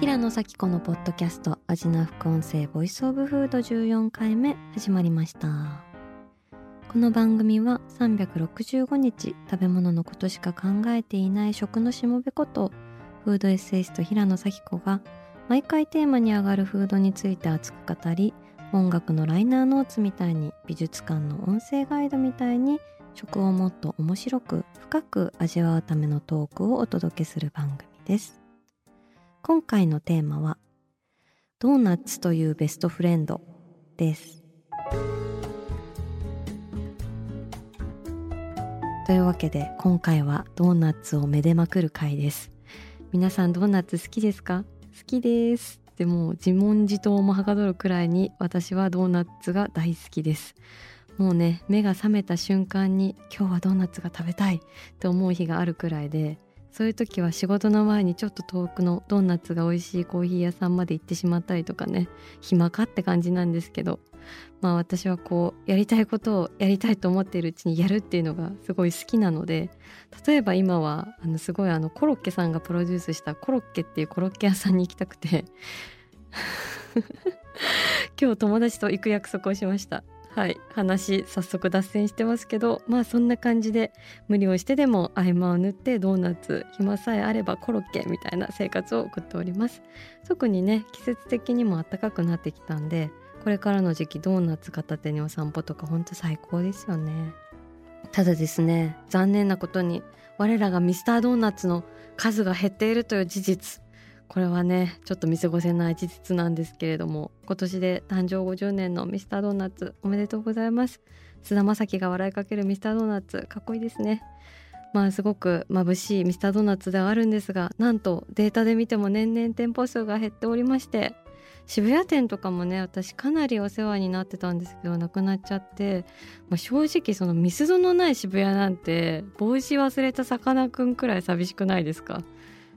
平野紗季子のポッドキャスト味な副音声 voice of food 14回目始まりました。この番組は365日食べ物のことしか考えていない食のしもべことフードエッセイスト平野咲子が毎回テーマに上がるフードについて熱く語り音楽のライナーノーツみたいに美術館の音声ガイドみたいに食をもっと面白く深く味わうためのトークをお届けする番組です。今回のテーマはドーナツというベストフレンドです。というわけで今回はドーナツをめでまくる回です。皆さんドーナツ好きですか？好きです。でも自問自答もはかどるくらいに私はドーナツが大好きです。もうね目が覚めた瞬間に今日はドーナツが食べたいって思う日があるくらいでそういう時は仕事の前にちょっと遠くのドーナツが美味しいコーヒー屋さんまで行ってしまったりとかね。暇かって感じなんですけど。まあ私はこうやりたいことをやりたいと思っているうちにやるっていうのがすごい好きなので。例えば今はあのすごいあのコロッケさんがプロデュースしたコロッケっていうコロッケ屋さんに行きたくて。今日友達と行く約束をしました。はい話早速脱線してますけどまあそんな感じで無理をしてでも合間を縫ってドーナツ暇さえあればコロッケみたいな生活を送っております。特にね季節的にも暖かくなってきたんでこれからの時期ドーナツ片手にお散歩とかほんと最高ですよね。ただですね残念なことに我らがミスタードーナツの数が減っているという事実。これはねちょっと見過ごせない事実なんですけれども今年で誕生50年のミスタードーナツおめでとうございます。菅田将暉が笑いかけるミスタードーナツかっこいいですね。まあすごく眩しいミスタードーナツではあるんですがなんとデータで見ても年々店舗数が減っておりまして渋谷店とかもね私かなりお世話になってたんですけどなくなっちゃって、まあ、正直そのミスドのない渋谷なんて帽子忘れたさかなクンくらい寂しくないですか？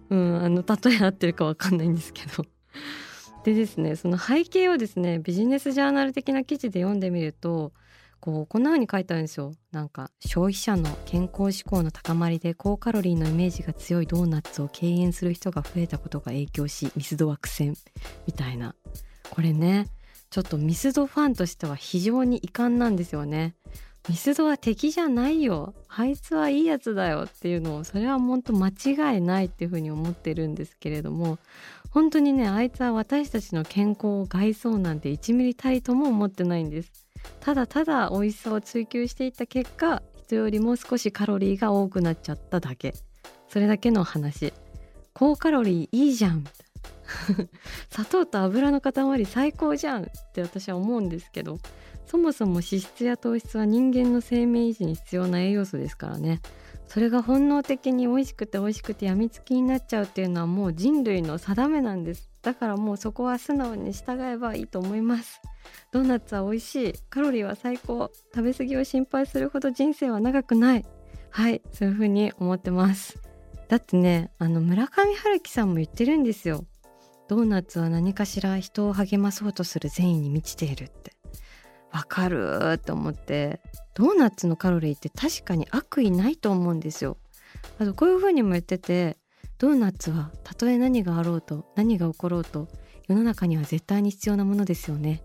うんあの例え合ってるかわかんないんですけど。でですねその背景をですねビジネスジャーナル的な記事で読んでみるとこうこんな風に書いてあるんですよ。なんか消費者の健康志向の高まりで高カロリーのイメージが強いドーナツを敬遠する人が増えたことが影響しミスドは苦戦みたいな。これねちょっとミスドファンとしては非常に遺憾なんですよね。ミスドは敵じゃないよ。あいつはいいやつだよっていうのをそれは本当間違いないっていうふうに思ってるんですけれども本当にねあいつは私たちの健康を害そうなんて1ミリたりとも思ってないんです。ただただ美味しさを追求していった結果人よりも少しカロリーが多くなっちゃっただけ。それだけの話。高カロリーいいじゃん。砂糖と油の塊最高じゃんって私は思うんですけど。そもそも脂質や糖質は人間の生命維持に必要な栄養素ですからね。それが本能的に美味しくて美味しくてやみつきになっちゃうっていうのはもう人類の定めなんです。だからもうそこは素直に従えばいいと思います。ドーナツは美味しい。カロリーは最高。食べ過ぎを心配するほど人生は長くない。はい。そういう風に思ってます。だってねあの村上春樹さんも言ってるんですよ。ドーナツは何かしら人を励まそうとする善意に満ちているって。わかる？って思って。ドーナツのカロリーって確かに悪意ないと思うんですよ。あとこういう風にも言っててドーナツはたとえ何があろうと何が起ころうと世の中には絶対に必要なものですよね。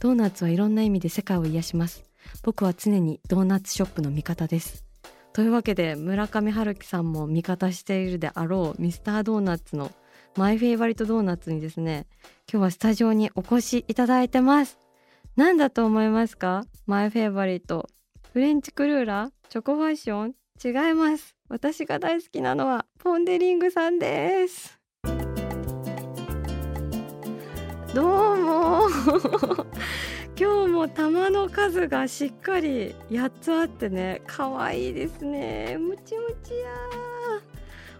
ドーナツはいろんな意味で世界を癒します。僕は常にドーナツショップの味方です。というわけで村上春樹さんも味方しているであろうミスタードーナツのマイフェイバリットドーナツにですね今日はスタジオにお越しいただいてます。何だと思いますか？マイフェイバリットフレンチクルーラーチョコファッション違います。私が大好きなのはポンデリングさんです。どうも。今日も玉の数がしっかり8つあってね可愛いですね。ムチムチや。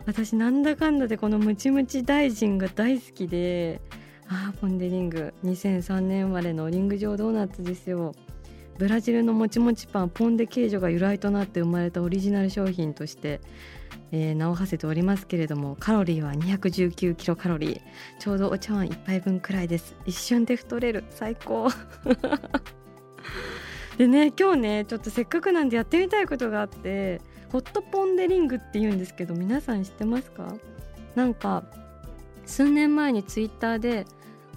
私なんだかんだでこのムチムチ大臣が大好きであーポン・デ・リング。2003年生まれのリング状ドーナツですよ。ブラジルのもちもちパンポン・デ・ケージョが由来となって生まれたオリジナル商品として、えー、名を馳せておりますけれどもカロリーは219キロカロリー。ちょうどお茶碗1杯分くらいです。一瞬で太れる。最高。でね今日ねちょっとせっかくなんでやってみたいことがあってホットポン・デ・リングって言うんですけど皆さん知ってますか？なんか数年前にツイッターで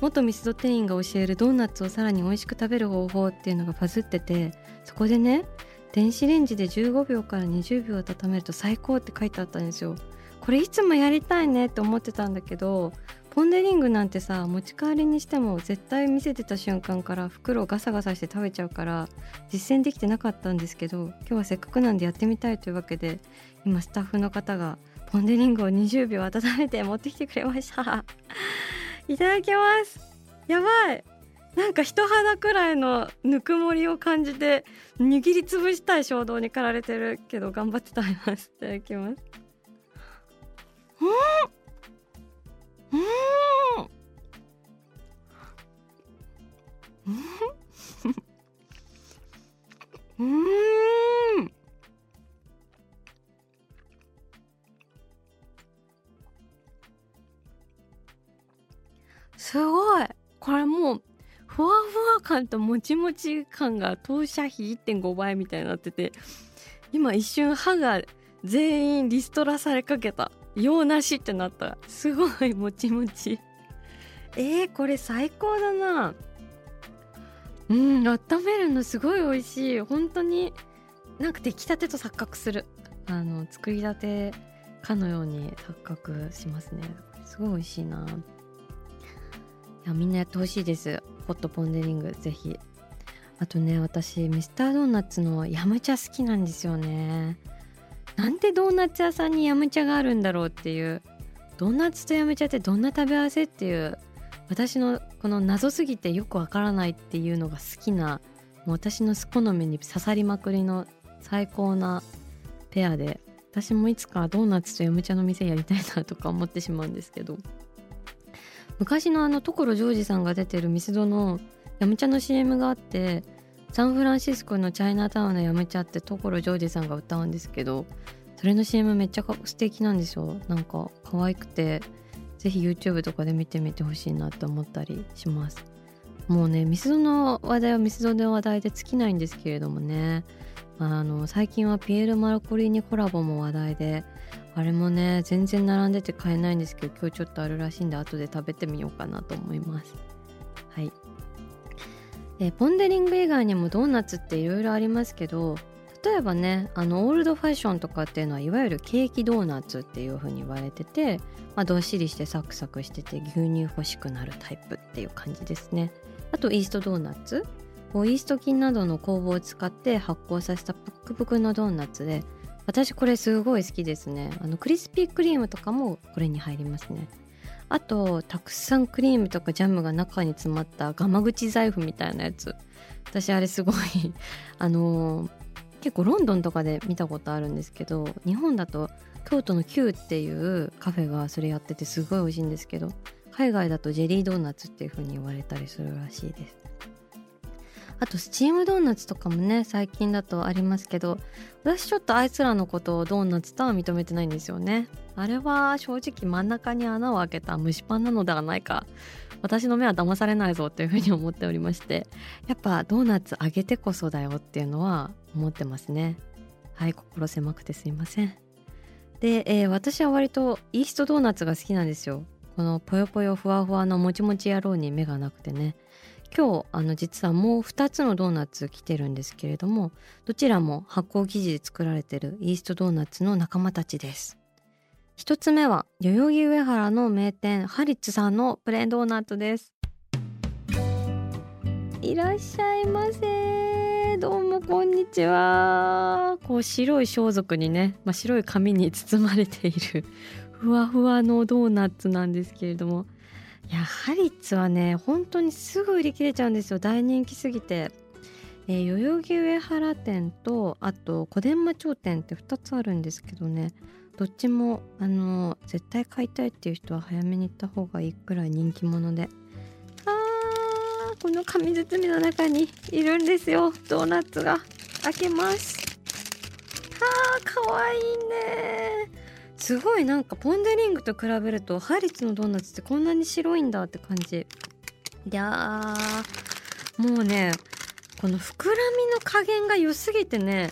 元ミスド店員が教えるドーナツをさらに美味しく食べる方法っていうのがバズっててそこでね電子レンジで15秒から20秒温めると最高って書いてあったんですよ。これいつもやりたいねって思ってたんだけどポン・デ・リングなんてさ持ち帰りにしても絶対見せてた瞬間から袋をガサガサして食べちゃうから実践できてなかったんですけど今日はせっかくなんでやってみたいというわけで今スタッフの方がポン・デ・リングを20秒温めて持ってきてくれました。いただきます。やばい。なんか人肌くらいのぬくもりを感じて握りつぶしたい衝動に駆られてるけど頑張って食べますいただきます。うん。うん。うん。ふわふわ感ともちもち感が当社比1.5倍みたいになってて今一瞬歯が全員リストラされかけた用なしってなった。すごいもちもち。えー、これ最高だな。うん温めるのすごい美味しい。本当になんか出来たてと錯覚する。あの作りたてかのように錯覚しますね。すごい美味しいな。いやみんなやってほしいです。ホットポン・デリングぜひ。あとね私ミスタードーナツのヤムチャ好きなんですよね。なんでドーナツ屋さんにヤムチャがあるんだろうっていう。ドーナツとヤムチャってどんな食べ合わせっていう。私のこの謎すぎてよくわからないっていうのが好きなもう私の好みに刺さりまくりの最高なペアで。私もいつかドーナツとヤムチャの店やりたいなとか思ってしまうんですけど。昔のあの所ジョージさんが出てるミスドのヤムチャの CM があってサンフランシスコのチャイナタウンのヤムチャって所ジョージさんが歌うんですけどそれの CM めっちゃ素敵なんですよ。なんか可愛くてぜひ YouTube とかで見てみてほしいなって思ったりします。もうねミスドの話題はミスドの話題で尽きないんですけれどもね。あの最近はピエール・マルコリーニコラボも話題であれもね全然並んでて買えないんですけど今日ちょっとあるらしいんで後で食べてみようかなと思います。はい。でポン・デリング以外にもドーナツっていろいろありますけど例えばねあのオールドファッションとかっていうのはいわゆるケーキドーナツっていう風に言われてて、まあ、どっしりしてサクサクしてて牛乳欲しくなるタイプっていう感じですね。あとイーストドーナツ。イースト菌などの酵母を使って発酵させたプックプクのドーナツで私これすごい好きですね。あのクリスピークリームとかもこれに入りますね。あとたくさんクリームとかジャムが中に詰まったガマ口財布みたいなやつ。私あれすごい あのー、結構ロンドンとかで見たことあるんですけど日本だと京都の Q っていうカフェがそれやっててすごい美味しいんですけど海外だとジェリードーナツっていう風に言われたりするらしいです。あとスチームドーナツとかもね最近だとありますけど私ちょっとあいつらのことをドーナツとは認めてないんですよね。あれは正直真ん中に穴を開けた蒸しパンなのではないか。私の目は騙されないぞっていうふうに思っておりまして。やっぱドーナツ揚げてこそだよっていうのは思ってますね。はい心狭くてすいません。で、えー、私は割とイーストドーナツが好きなんですよ。このぽよぽよふわふわのもちもち野郎に目がなくてね。今日あの実はもう2つのドーナツ来てるんですけれどもどちらも発酵生地で作られてるイーストドーナツの仲間たちです。1つ目は代々木上原の名店ハリッツさんのプレーンドーナツです。いらっしゃいませ。どうもこんにちは。こう白い装束にね、まあ、白い紙に包まれているふわふわのドーナツなんですけれどもやハリッツはね本当にすぐ売り切れちゃうんですよ。大人気すぎて。えー、代々木上原店とあと小伝馬町店って2つあるんですけどね。どっちもあの絶対買いたいっていう人は早めに行った方がいいくらい人気者で。あーこの紙包みの中にいるんですよ。ドーナツが開けます。あーかわいいね。すごいなんかポン・デ・リングと比べるとハリツのドーナツってこんなに白いんだって感じ。いやーもうねこの膨らみの加減が良すぎてね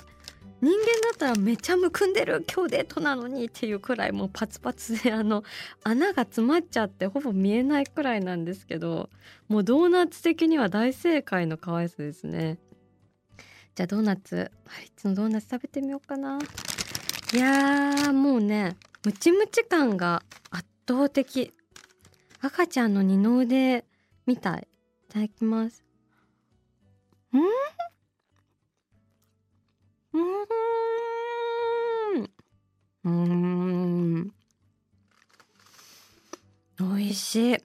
人間だったらめちゃむくんでる今日デートなのにっていうくらいもうパツパツであの穴が詰まっちゃってほぼ見えないくらいなんですけどもうドーナツ的には大正解の可愛さですね。じゃあドーナツハリツのドーナツ食べてみようかな。いやもうねムチムチ感が圧倒的。赤ちゃんの二の腕みたい。いただきます。うん？うん？うん？美味しい。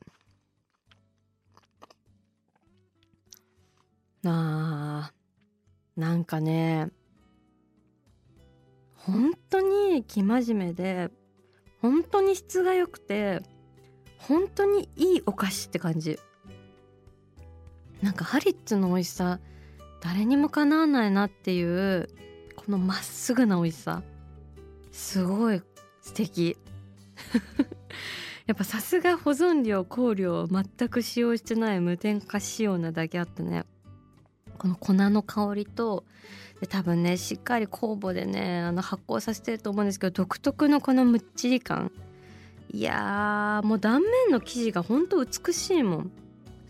あ。ーなんかね生真面目で本当に質が良くて本当にいいお菓子って感じ。なんかハリッツの美味しさ誰にもかなわないなっていうこのまっすぐな美味しさ。すごい素敵。やっぱさすが保存料香料全く使用してない無添加仕様なだけあってね。この粉の香りと多分ねしっかり酵母でねあの発酵させてると思うんですけど独特のこのむっちり感。いやーもう断面の生地がほんと美しいもん。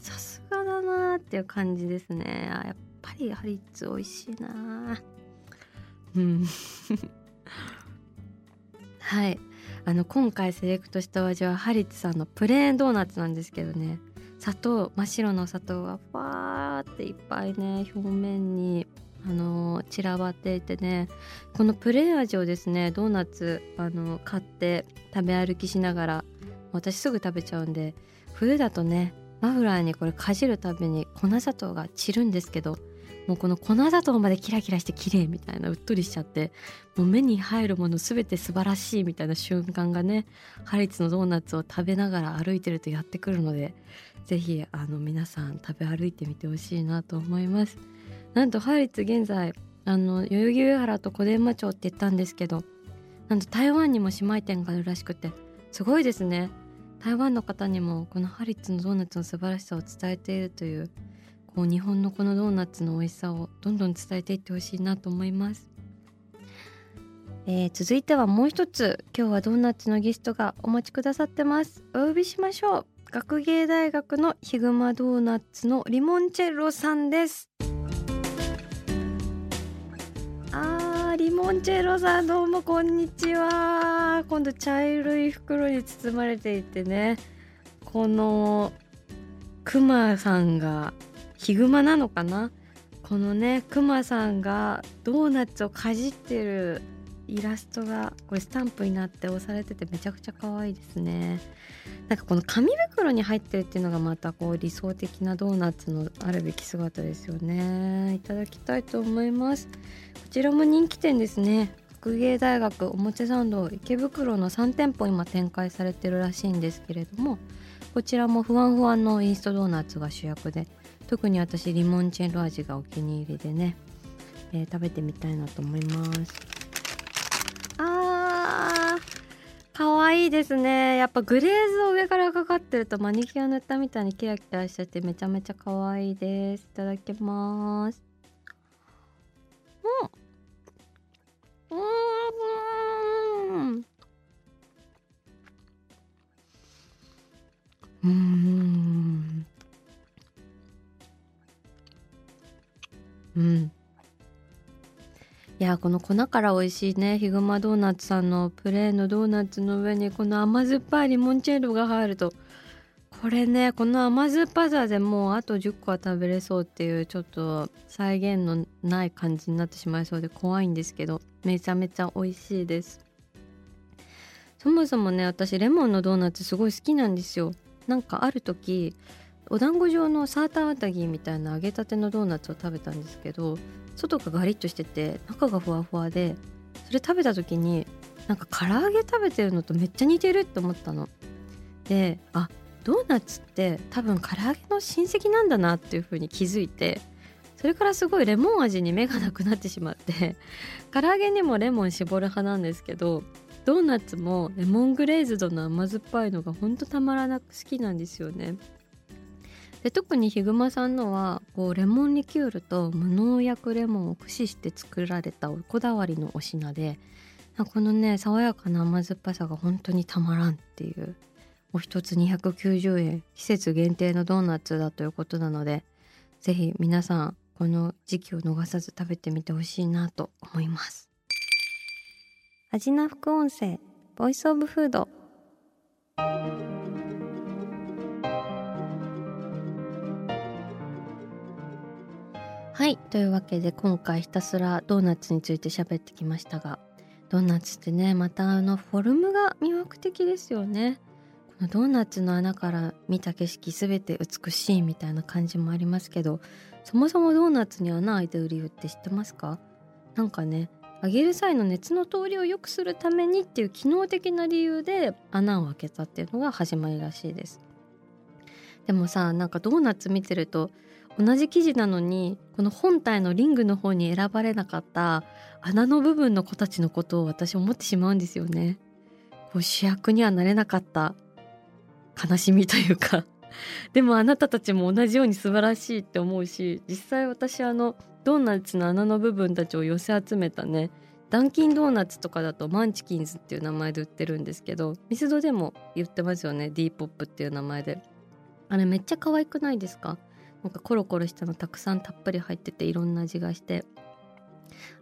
さすがだなーっていう感じですね。やっぱりハリッツ美味しいなうん。はい。あの今回セレクトしたお味はハリッツさんのプレーンドーナツなんですけどね。砂糖真っ白の砂糖がファーっていっぱいね表面に。あの散らばっていてねこのプレー味をですねドーナツあの買って食べ歩きしながら私すぐ食べちゃうんで冬だとねマフラーにこれかじるたびに粉砂糖が散るんですけどもうこの粉砂糖までキラキラして綺麗みたいなうっとりしちゃってもう目に入るもの全て素晴らしいみたいな瞬間がねハリツのドーナツを食べながら歩いてるとやってくるので是非皆さん食べ歩いてみてほしいなと思います。なんとハリッツ現在あの代々木上原と小伝馬町って言ったんですけどなんと台湾にも姉妹店があるらしくてすごいですね。台湾の方にもこのハリッツのドーナツの素晴らしさを伝えているというこう日本のこのドーナツの美味しさをどんどん伝えていってほしいなと思います、えー、続いてはもう一つ今日はドーナツのゲストがお待ちくださってます。お呼びしましょう。学芸大学のヒグマドーナツのリモンチェロさんです。リモンチェロさんどうもこんにちは。今度茶色い袋に包まれていてね。このクマさんがヒグマなのかな？このねクマさんがドーナツをかじってるイラストがこれスタンプになって押されててめちゃくちゃ可愛いですね。なんかこの紙袋に入ってるっていうのがまたこう理想的なドーナツのあるべき姿ですよね。いただきたいと思います。こちらも人気店ですね。学芸大学表参道池袋の3店舗今展開されてるらしいんですけれどもこちらもふわんふわんのイーストドーナツが主役で特に私リモンチェロ味がお気に入りでね、えー、食べてみたいなと思います。ーかわいいですね。やっぱグレーズを上からかかってるとマニキュア塗ったみたいにキラキラしちゃってめちゃめちゃかわいいです。いただきます。うん。うん。うん。うん。いやこの粉から美味しいね。ヒグマドーナツさんのプレーンのドーナツの上にこの甘酸っぱいリモンチェッロが入ると。これねこの甘酸っぱさでもうあと10個は食べれそうっていうちょっと再現のない感じになってしまいそうで怖いんですけどめちゃめちゃ美味しいです。そもそもね私レモンのドーナツすごい好きなんですよ。なんかある時お団子状のサーターアンダギーみたいな揚げたてのドーナツを食べたんですけど外がガリッとしてて中がふわふわでそれ食べた時になんか唐揚げ食べてるのとめっちゃ似てるって思ったの。であドーナツって多分唐揚げの親戚なんだなっていう風に気づいてそれからすごいレモン味に目がなくなってしまって唐揚げにもレモン絞る派なんですけどドーナツもレモングレーズドの甘酸っぱいのがほんとたまらなく好きなんですよね。で特にヒグマさんのはこうレモンリキュールと無農薬レモンを駆使して作られたこだわりのお品でこのね爽やかな甘酸っぱさが本当にたまらんっていうお一つ290円季節限定のドーナツだということなので是非皆さんこの時期を逃さず食べてみてほしいなと思います。味な副音声ボイスオブフードはい。というわけで今回ひたすらドーナツについて喋ってきましたがドーナツってねまたあのフォルムが魅惑的ですよね。このドーナツの穴から見た景色全て美しいみたいな感じもありますけどそもそもドーナツに穴開いてる理由って知ってますか？なんかね揚げる際の熱の通りを良くするためにっていう機能的な理由で穴を開けたっていうのが始まりらしいです。でもさなんかドーナツ見てると同じ生地なのにこの本体のリングの方に選ばれなかった穴の部分の子たちのことを私思ってしまうんですよね。こう主役にはなれなかった悲しみというか。でもあなたたちも同じように素晴らしいって思うし実際私あのドーナツの穴の部分たちを寄せ集めたねダンキンドーナツとかだとマンチキンズっていう名前で売ってるんですけどミスドでも言ってますよね D ポップっていう名前で。あれめっちゃ可愛くないですか？なんかコロコロしたのたくさんたっぷり入ってていろんな味がして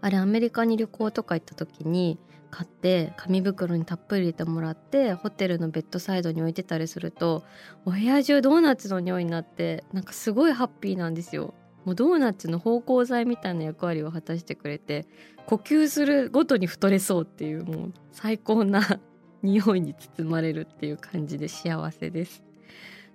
あれアメリカに旅行とか行った時に買って紙袋にたっぷり入れてもらってホテルのベッドサイドに置いてたりするとお部屋中ドーナツの匂いになってなんかすごいハッピーなんですよ。もうドーナツの芳香剤みたいな役割を果たしてくれて呼吸するごとに太れそうっていうもう最高な 匂いに包まれるっていう感じで幸せです。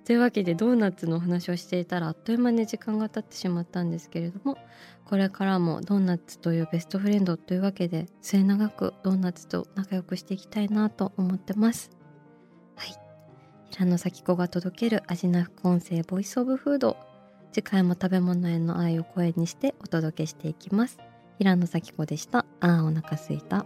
というわけでドーナツのお話をしていたらあっという間に時間が経ってしまったんですけれどもこれからもドーナツというベストフレンドというわけで末永くドーナツと仲良くしていきたいなと思ってます。はい。平野咲子が届ける味な副音声ボイスオブフード。次回も食べ物への愛を声にしてお届けしていきます。平野咲子でした。あーお腹すいた。